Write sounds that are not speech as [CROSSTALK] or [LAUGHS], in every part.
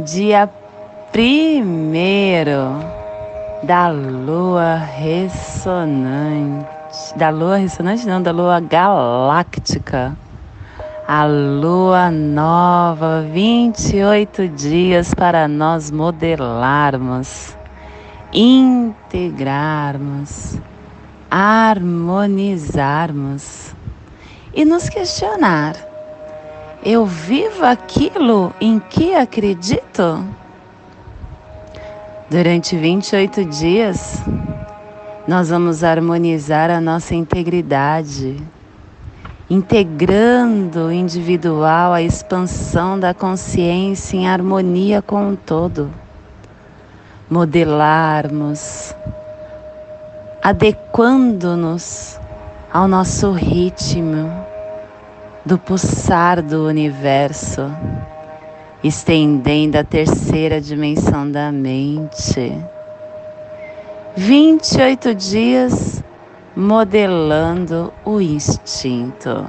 dia primeiro da lua ressonante, da lua ressonante não, da lua galáctica, a lua nova, 28 dias para nós modelarmos, integrarmos, harmonizarmos e nos questionar eu vivo aquilo em que acredito? Durante 28 dias, nós vamos harmonizar a nossa integridade, integrando o individual à expansão da consciência em harmonia com o todo. Modelarmos, adequando-nos ao nosso ritmo do pulsar do universo, estendendo a terceira dimensão da mente. 28 dias modelando o instinto.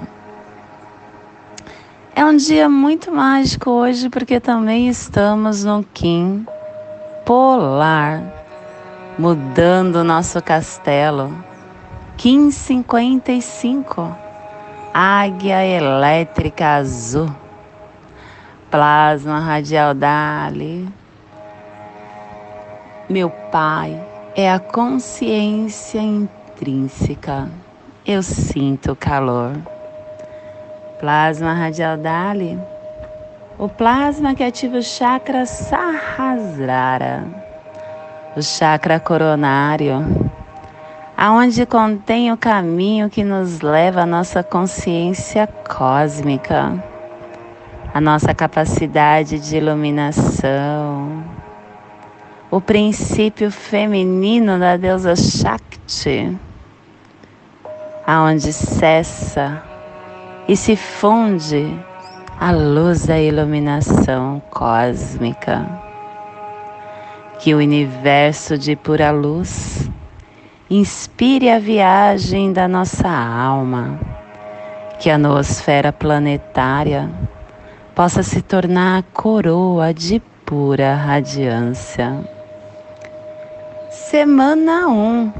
É um dia muito mágico hoje porque também estamos no Kim polar, mudando o nosso castelo. Kim 55 águia elétrica azul, plasma radial Dali. Meu Pai é a consciência intrínseca. Eu sinto calor. Plasma radial Dali. O plasma que ativa o chakra Sahasrara, o chakra coronário aonde contém o caminho que nos leva à nossa consciência cósmica, a nossa capacidade de iluminação, o princípio feminino da deusa Shakti, aonde cessa e se funde a luz da iluminação cósmica, que o universo de pura luz inspire a viagem da nossa alma, que a noosfera planetária possa se tornar a coroa de pura radiância. Semana 1.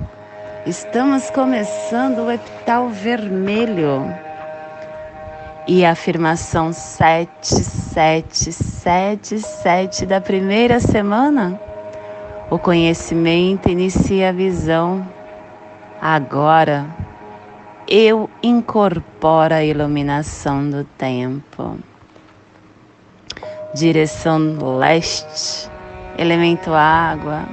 Estamos começando o epital vermelho. E a afirmação 7777 da primeira semana. O conhecimento inicia a visão Agora eu incorporo a iluminação do tempo. Direção leste, elemento água,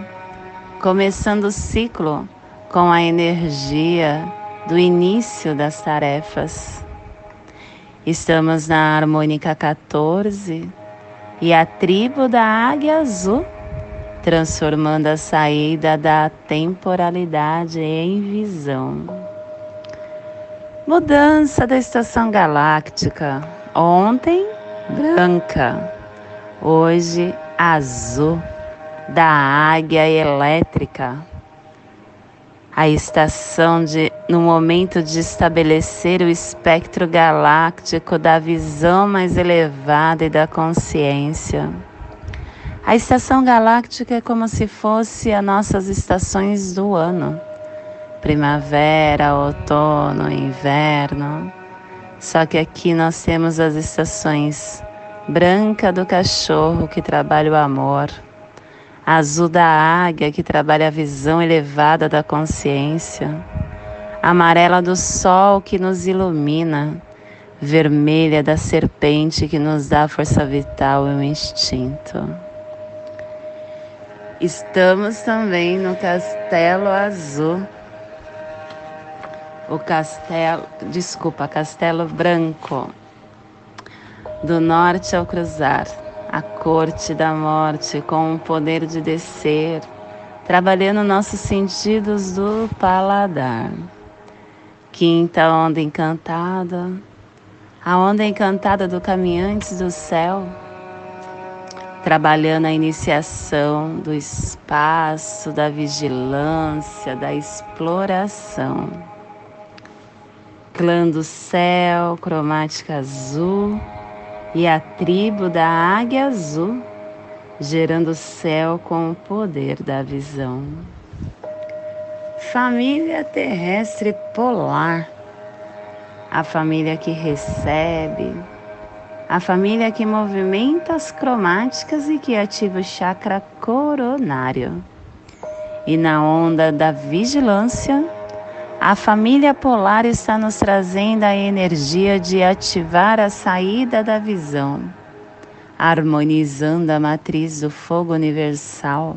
começando o ciclo com a energia do início das tarefas. Estamos na harmônica 14 e a tribo da águia azul transformando a saída da temporalidade em visão. Mudança da estação galáctica. Ontem, branca. Hoje, azul. Da águia elétrica. A estação de, no momento de estabelecer o espectro galáctico da visão mais elevada e da consciência. A estação galáctica é como se fosse as nossas estações do ano: primavera, outono, inverno. Só que aqui nós temos as estações branca do cachorro que trabalha o amor, azul da águia que trabalha a visão elevada da consciência, amarela do sol que nos ilumina, vermelha da serpente que nos dá força vital e o instinto. Estamos também no Castelo Azul. O castelo, desculpa, Castelo Branco. Do norte ao cruzar, a corte da morte com o poder de descer, trabalhando nossos sentidos do paladar. Quinta onda encantada, a onda encantada do caminhantes do céu, trabalhando a iniciação do espaço, da vigilância, da exploração. Clã do céu, cromática azul e a tribo da águia azul, gerando o céu com o poder da visão. Família terrestre polar, a família que recebe, a família que movimenta as cromáticas e que ativa o chakra coronário. E na onda da vigilância, a família polar está nos trazendo a energia de ativar a saída da visão, harmonizando a matriz do fogo universal,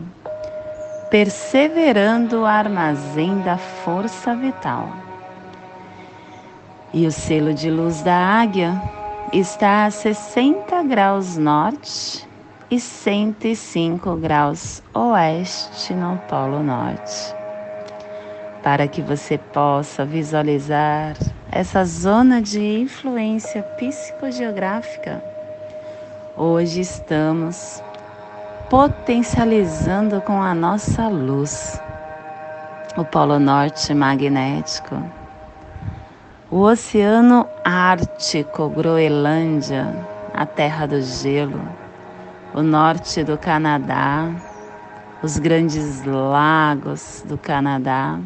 perseverando o armazém da força vital. E o selo de luz da águia está a 60 graus norte e 105 graus oeste no Polo Norte para que você possa visualizar essa zona de influência psicogeográfica. Hoje estamos potencializando com a nossa luz o Polo Norte magnético, o Oceano Ártico, Groenlândia, a Terra do Gelo, o norte do Canadá, os grandes lagos do Canadá.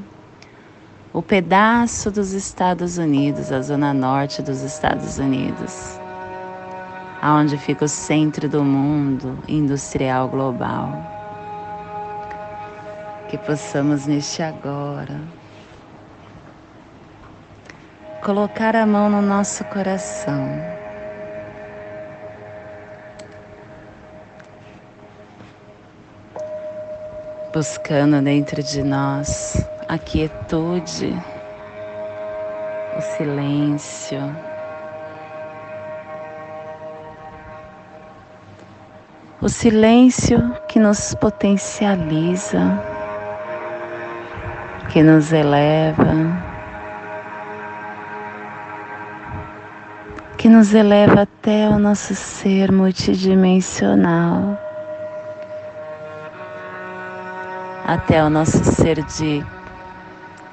O pedaço dos Estados Unidos, a zona norte dos Estados Unidos, aonde fica o centro do mundo industrial global. Que possamos neste agora colocar a mão no nosso coração. Buscando dentro de nós a quietude, o silêncio. O silêncio que nos potencializa, que nos eleva, que nos eleva até o nosso ser multidimensional, até o nosso ser de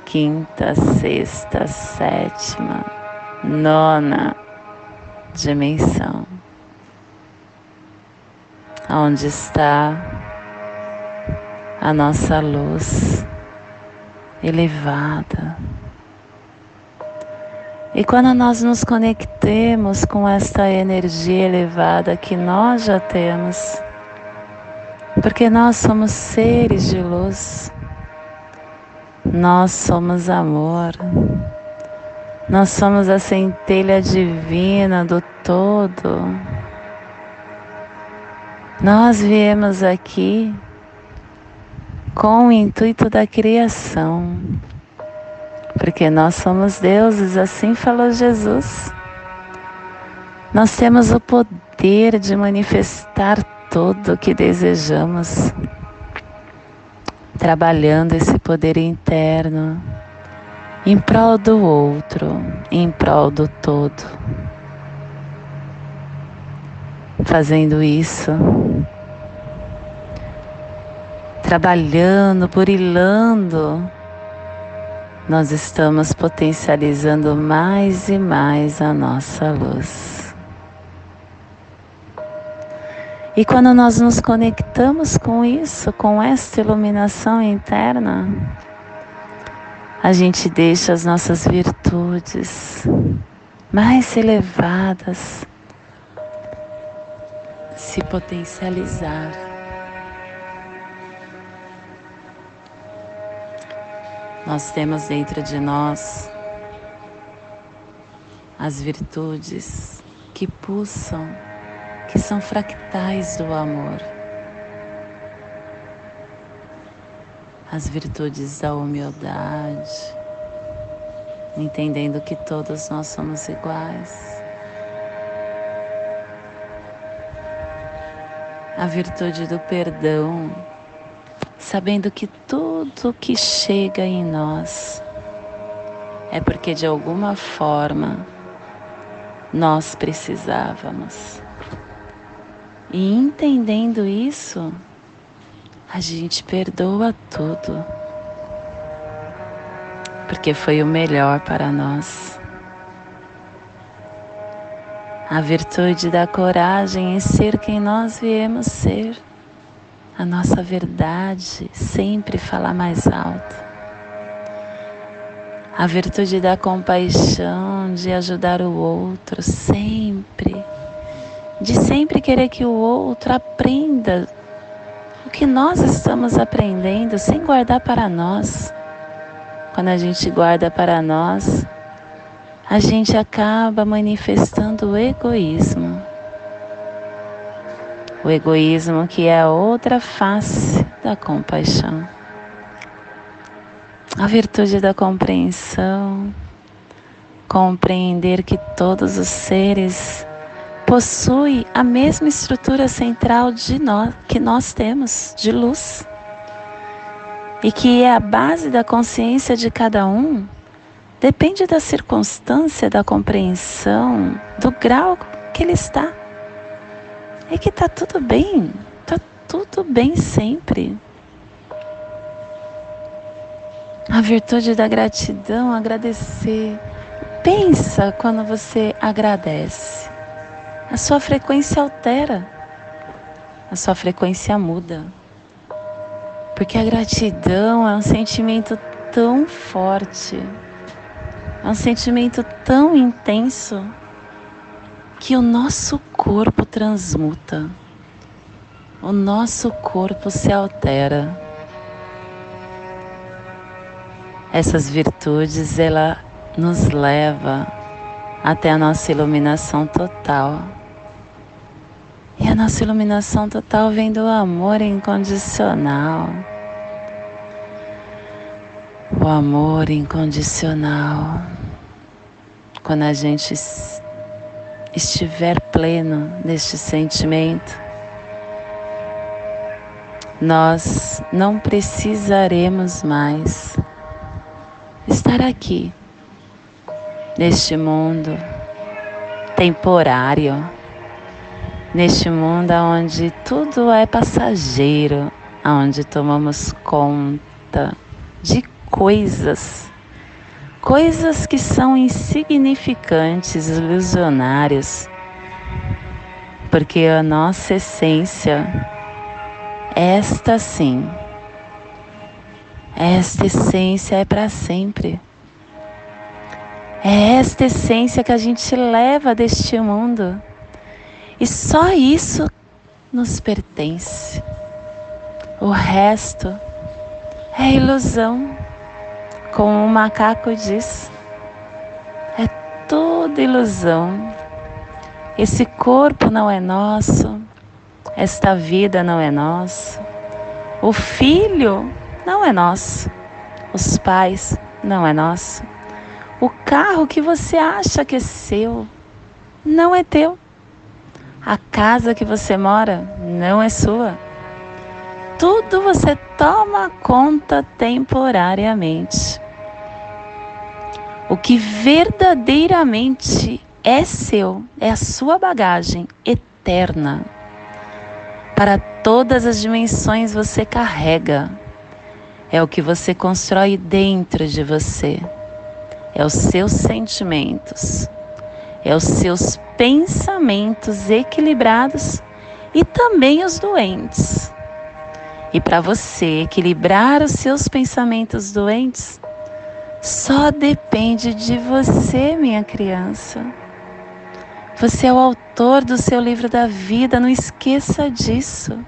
quinta, sexta, sétima, nona dimensão. Onde está a nossa luz elevada. E quando nós nos conectemos com esta energia elevada que nós já temos, porque nós somos seres de luz, nós somos amor. Nós somos a centelha divina do todo. Nós viemos aqui com o intuito da criação, porque nós somos deuses, assim falou Jesus. Nós temos o poder de manifestar tudo o que desejamos trabalhando esse poder interno em prol do outro, em prol do todo. Fazendo isso, trabalhando, burilando, nós estamos potencializando mais e mais a nossa luz. E quando nós nos conectamos com isso, com esta iluminação interna, a gente deixa as nossas virtudes mais elevadas se potencializar. Nós temos dentro de nós as virtudes que pulsam que são fractais do amor. As virtudes da humildade, entendendo que todos nós somos iguais. a virtude do perdão, sabendo que tudo que chega em nós é porque de alguma forma nós precisávamos. E entendendo isso, a gente perdoa tudo, porque foi o melhor para nós. A virtude da coragem em ser quem nós viemos ser, a nossa verdade sempre falar mais alto a virtude da compaixão, de ajudar o outro sempre, de sempre querer que o outro aprenda o que nós estamos aprendendo sem guardar para nós. Quando a gente guarda para nós, a gente acaba manifestando o egoísmo. O egoísmo que é a outra face da compaixão a virtude da compreensão, compreender que todos os seres possuem a mesma estrutura central de nós que nós temos, de luz. E que é a base da consciência de cada um, depende da circunstância da compreensão, do grau que ele está. E que está tudo bem, está tudo bem sempre. A virtude da gratidão, agradecer. Pensa quando você agradece. A sua frequência altera. A sua frequência muda. Porque a gratidão é um sentimento tão forte, é um sentimento tão intenso que o nosso corpo transmuta, o nosso corpo se altera. Essas virtudes ela nos leva até a nossa iluminação total. E a nossa iluminação total vem do amor incondicional. O amor incondicional. Quando a gente estiver pleno neste sentimento, nós não precisaremos mais estar aqui, neste mundo temporário, neste mundo onde tudo é passageiro, onde tomamos conta de coisas, coisas que são insignificantes, ilusionárias, porque a nossa essência, esta sim, esta essência é para sempre. É esta essência que a gente leva deste mundo. E só isso nos pertence. O resto é ilusão. Como o macaco diz, é tudo ilusão. Esse corpo não é nosso, esta vida não é nossa. O filho não é nosso. Os pais não é nosso. O carro que você acha que é seu não é teu. A casa que você mora não é sua. Tudo você toma conta temporariamente. O que verdadeiramente é seu é a sua bagagem eterna. Para todas as dimensões você carrega é o que você constrói dentro de você, é os seus sentimentos, é os seus pensamentos equilibrados e também os doentes. E para você equilibrar os seus pensamentos doentes, só depende de você, minha criança. Você é o autor do seu livro da vida, não esqueça disso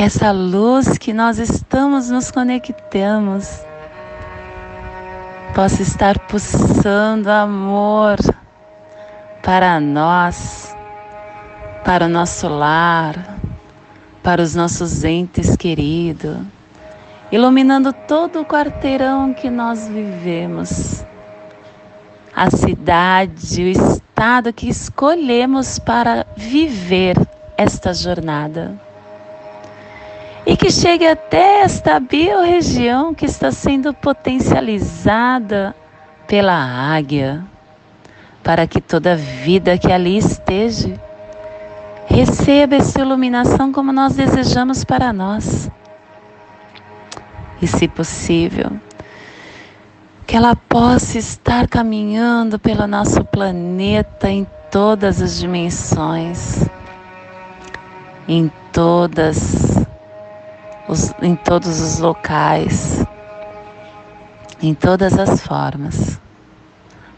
que essa luz que nós estamos nos conectamos possa estar pulsando amor para nós, para o nosso lar, para os nossos entes queridos, iluminando todo o quarteirão que nós vivemos, a cidade, o estado que escolhemos para viver esta jornada. E que chegue até esta biorregião que está sendo potencializada pela águia, para que toda vida que ali esteja receba essa iluminação como nós desejamos para nós. E, se possível, que ela possa estar caminhando pelo nosso planeta em todas as dimensões, em todas os, em todos os locais, em todas as formas,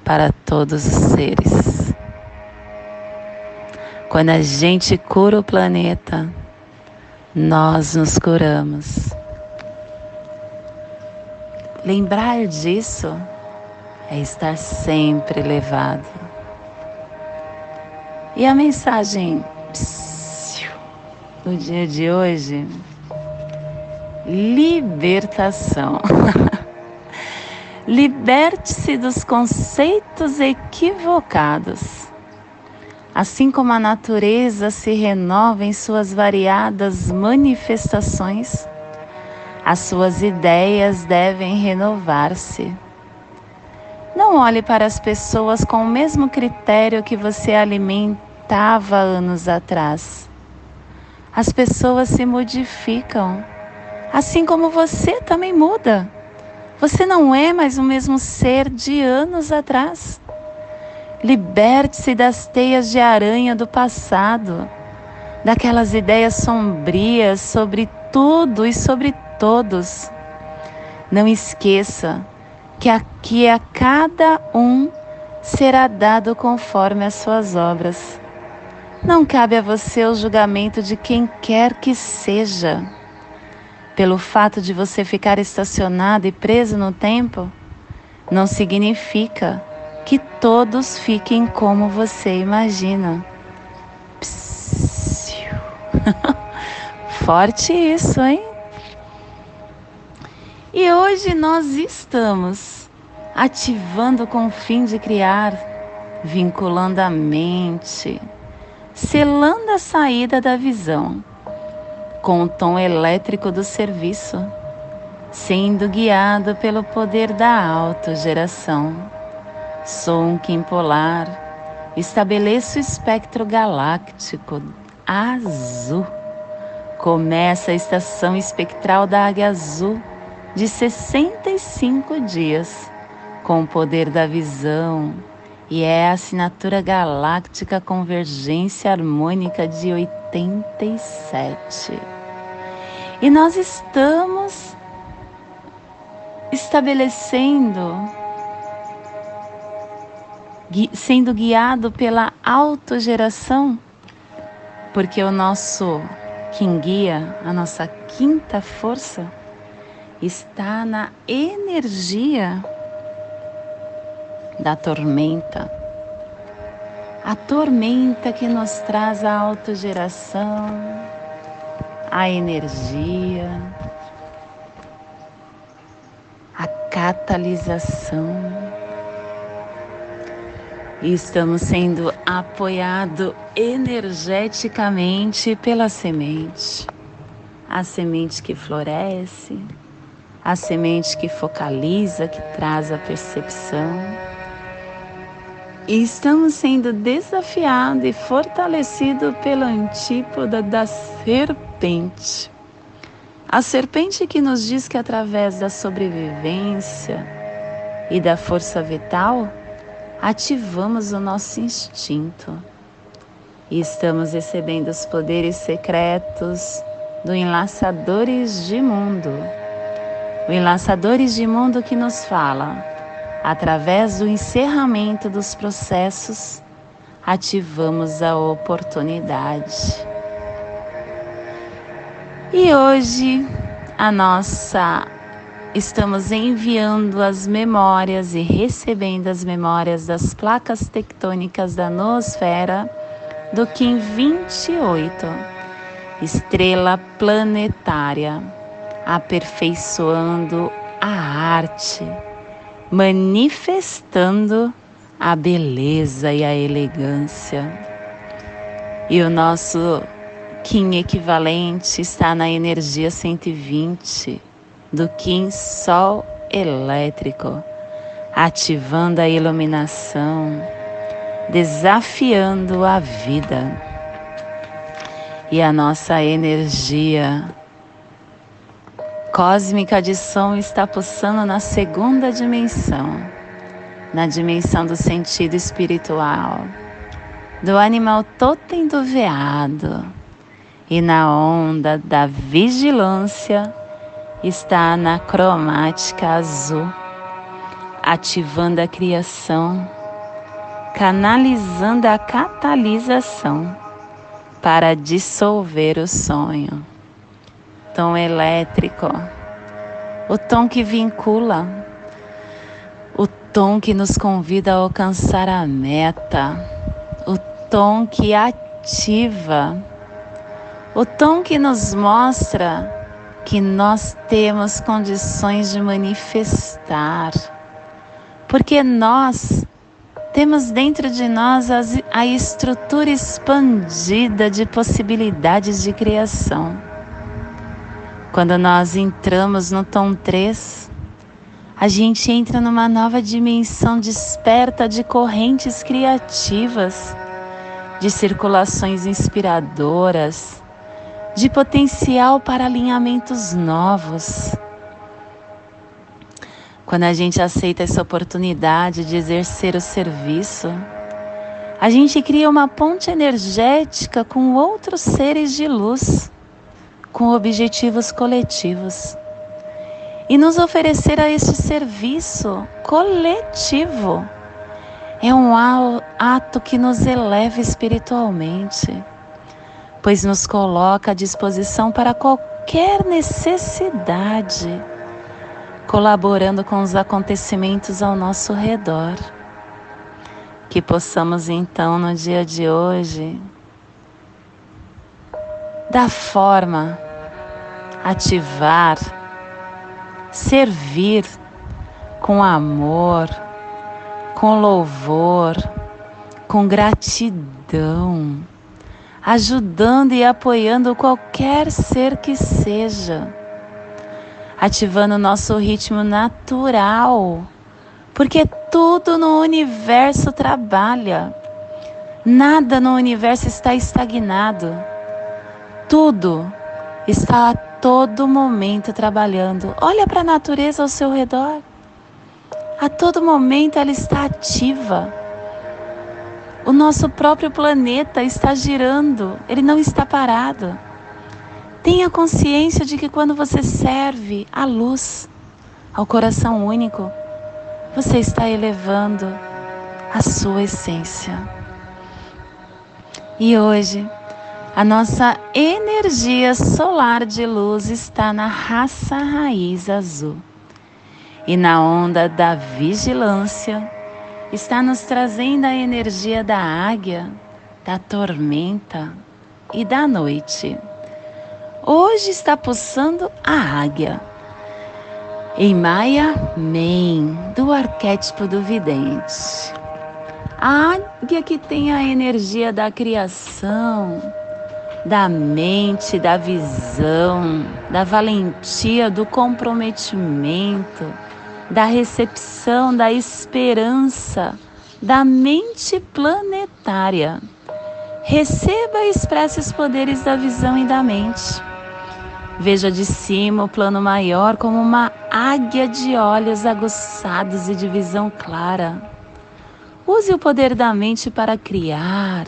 para todos os seres. Quando a gente cura o planeta, nós nos curamos. Lembrar disso é estar sempre elevado. E a mensagem do dia de hoje: libertação. [LAUGHS] Liberte-se dos conceitos equivocados. Assim como a natureza se renova em suas variadas manifestações, as suas ideias devem renovar-se. Não olhe para as pessoas com o mesmo critério que você alimentava anos atrás. As pessoas se modificam, assim como você também muda. Você não é mais o mesmo ser de anos atrás. Liberte-se das teias de aranha do passado, daquelas ideias sombrias sobre tudo e sobre todos. Não esqueça que aqui a cada um será dado conforme as suas obras. Não cabe a você o julgamento de quem quer que seja. Pelo fato de você ficar estacionado e preso no tempo, não significa que todos fiquem como você imagina. [LAUGHS] Forte isso, hein? E hoje nós estamos ativando com o fim de criar, vinculando a mente, selando a saída da visão, com o tom elétrico do serviço, sendo guiado pelo poder da autogeração. Sou um Kim polar, estabeleço o espectro galáctico azul. Começa a estação espectral da águia azul de 65 dias, com o poder da visão, e é a assinatura galáctica Convergência Harmônica de 87. E nós estamos estabelecendo, sendo guiado pela autogeração, porque o nosso quem guia, a nossa quinta força, está na energia da tormenta. A tormenta que nos traz a autogeração, a energia, a catalisação. E estamos sendo apoiados energeticamente pela semente. A semente que floresce, a semente que focaliza, que traz a percepção. E estamos sendo desafiados e fortalecidos pela antípoda da serpente. A serpente que nos diz que através da sobrevivência e da força vital, ativamos o nosso instinto. E estamos recebendo os poderes secretos do Enlaçadores de Mundo o Enlaçadores de Mundo que nos fala, através do encerramento dos processos, ativamos a oportunidade. E hoje a nossa estamos enviando as memórias e recebendo as memórias das placas tectônicas da noosfera do Kim 28, estrela planetária aperfeiçoando a arte, manifestando a beleza e a elegância. E o nosso Kim equivalente está na energia 120 do Kim Sol elétrico, ativando a iluminação, desafiando a vida. E a nossa energia cósmica de som está pulsando na segunda dimensão, na dimensão do sentido espiritual, do animal totem do veado e na onda da vigilância está na cromática azul, ativando a criação, canalizando a catalisação para dissolver o sonho. Tom elétrico, o tom que vincula, o tom que nos convida a alcançar a meta, o tom que ativa, o tom que nos mostra que nós temos condições de manifestar, porque nós temos dentro de nós a estrutura expandida de possibilidades de criação. Quando nós entramos no tom 3, a gente entra numa nova dimensão desperta de correntes criativas, de circulações inspiradoras de potencial para alinhamentos novos. Quando a gente aceita essa oportunidade de exercer o serviço, a gente cria uma ponte energética com outros seres de luz, com objetivos coletivos. E nos oferecer a este serviço coletivo é um ato que nos eleva espiritualmente pois nos coloca à disposição para qualquer necessidade, colaborando com os acontecimentos ao nosso redor. Que possamos então no dia de hoje, da forma, ativar, servir com amor, com louvor, com gratidão ajudando e apoiando qualquer ser que seja, ativando o nosso ritmo natural, porque tudo no universo trabalha, nada no universo está estagnado, tudo está a todo momento trabalhando. Olha para a natureza ao seu redor, a todo momento ela está ativa o nosso próprio planeta está girando, ele não está parado. Tenha consciência de que quando você serve a luz ao coração único, você está elevando a sua essência. E hoje, a nossa energia solar de luz está na raça raiz azul e na onda da vigilância está nos trazendo a energia da águia, da tormenta e da noite. Hoje está pulsando a águia. Em Maia Men, do arquétipo do vidente. A águia que tem a energia da criação, da mente, da visão, da valentia, do comprometimento da recepção, da esperança, da mente planetária. Receba e expresse os poderes da visão e da mente. Veja de cima o plano maior como uma águia de olhos aguçados e de visão clara. Use o poder da mente para criar,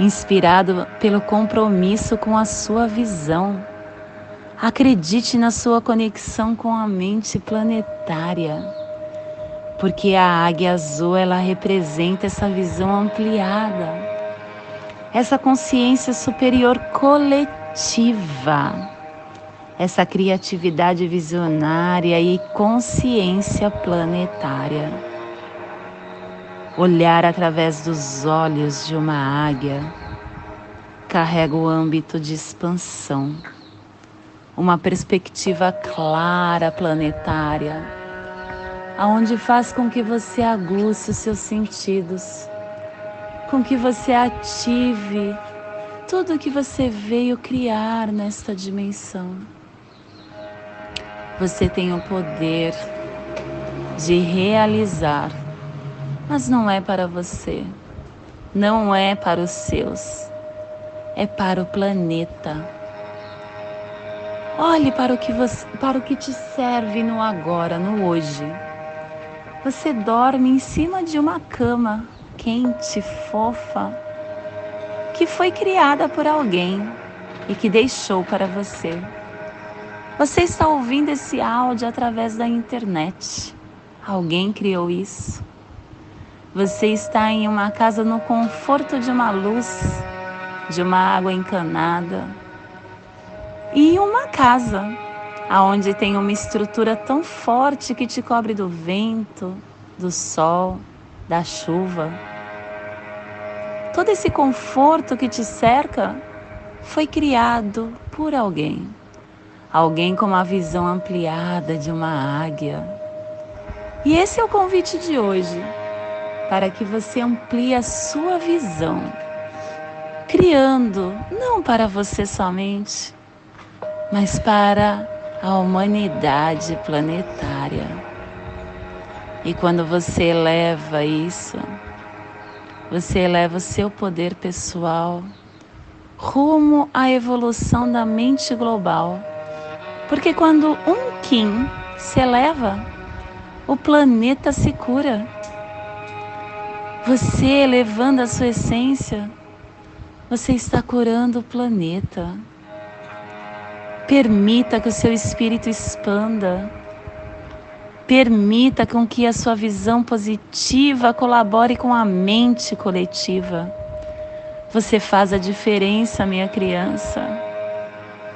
inspirado pelo compromisso com a sua visão Acredite na sua conexão com a mente planetária, porque a águia azul ela representa essa visão ampliada, essa consciência superior coletiva, essa criatividade visionária e consciência planetária. Olhar através dos olhos de uma águia carrega o âmbito de expansão uma perspectiva clara planetária, aonde faz com que você aguce os seus sentidos, com que você ative tudo que você veio criar nesta dimensão. Você tem o poder de realizar, mas não é para você, não é para os seus, é para o planeta. Olhe para o que, você, para o que te serve no agora, no hoje. Você dorme em cima de uma cama quente, fofa, que foi criada por alguém e que deixou para você. Você está ouvindo esse áudio através da internet. Alguém criou isso. Você está em uma casa no conforto de uma luz, de uma água encanada. E uma casa aonde tem uma estrutura tão forte que te cobre do vento, do sol, da chuva. Todo esse conforto que te cerca foi criado por alguém. Alguém com uma visão ampliada de uma águia. E esse é o convite de hoje, para que você amplie a sua visão, criando não para você somente, mas para a humanidade planetária. E quando você eleva isso, você eleva o seu poder pessoal rumo à evolução da mente global. Porque quando um Kim se eleva, o planeta se cura. Você elevando a sua essência, você está curando o planeta. Permita que o seu espírito expanda Permita com que a sua visão positiva colabore com a mente coletiva. Você faz a diferença, minha criança.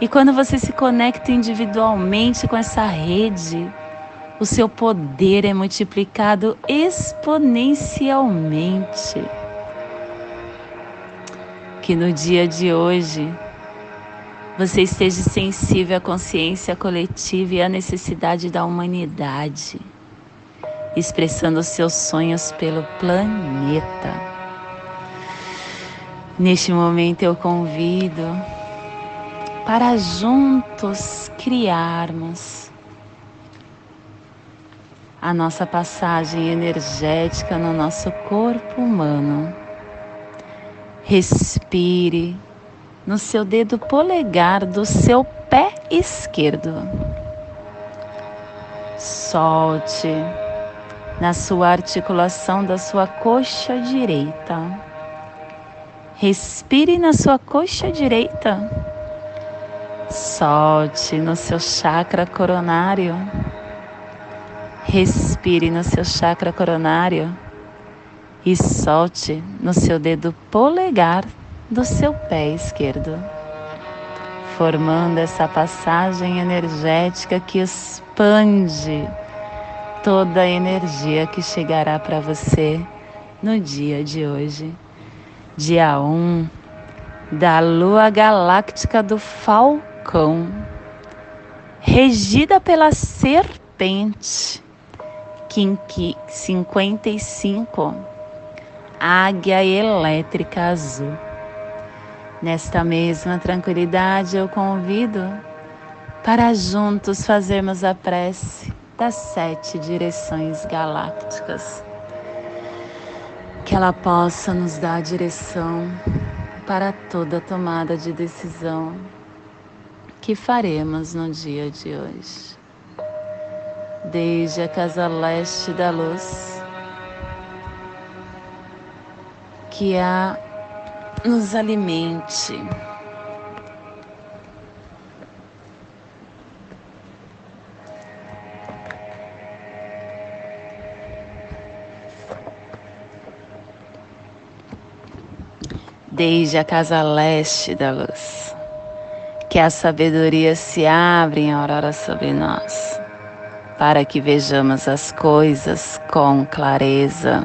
E quando você se conecta individualmente com essa rede, o seu poder é multiplicado exponencialmente. Que no dia de hoje você esteja sensível à consciência coletiva e à necessidade da humanidade, expressando os seus sonhos pelo planeta. Neste momento eu convido para juntos criarmos a nossa passagem energética no nosso corpo humano. Respire no seu dedo polegar do seu pé esquerdo. Solte na sua articulação da sua coxa direita. Respire na sua coxa direita. Solte no seu chakra coronário. Respire no seu chakra coronário e solte no seu dedo polegar do seu pé esquerdo, formando essa passagem energética que expande toda a energia que chegará para você no dia de hoje, dia 1 da lua galáctica do Falcão, regida pela serpente, Kinki 55, águia elétrica azul. Nesta mesma tranquilidade, eu convido para juntos fazermos a prece das sete direções galácticas. Que ela possa nos dar direção para toda tomada de decisão que faremos no dia de hoje. Desde a casa leste da luz, que a nos alimente. Desde a casa leste da luz, que a sabedoria se abre em aurora sobre nós, para que vejamos as coisas com clareza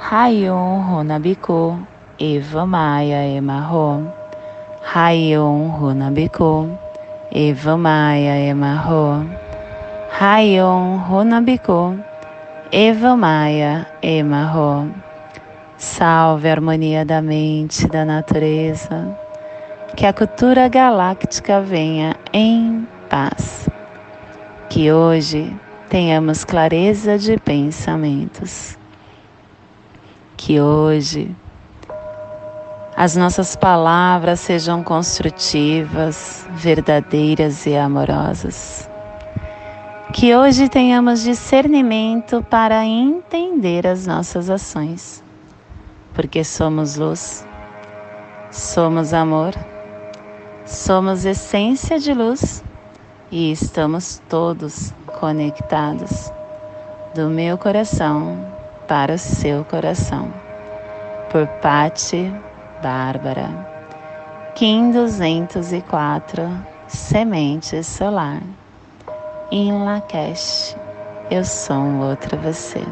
Rayon Runabiku, Eva Maia Emarro. Rayon Runabiku, Eva Maia Emarro. Rayon Runabiku, Eva Maia Emarro. Salve a harmonia da mente, da natureza. Que a cultura galáctica venha em paz. Que hoje tenhamos clareza de pensamentos. Que hoje as nossas palavras sejam construtivas, verdadeiras e amorosas. Que hoje tenhamos discernimento para entender as nossas ações porque somos luz, somos amor, somos essência de luz e estamos todos conectados do meu coração para o seu coração. Por Pati Bárbara, Kim 204, Semente Solar. Em Lakesh, eu sou um outro você.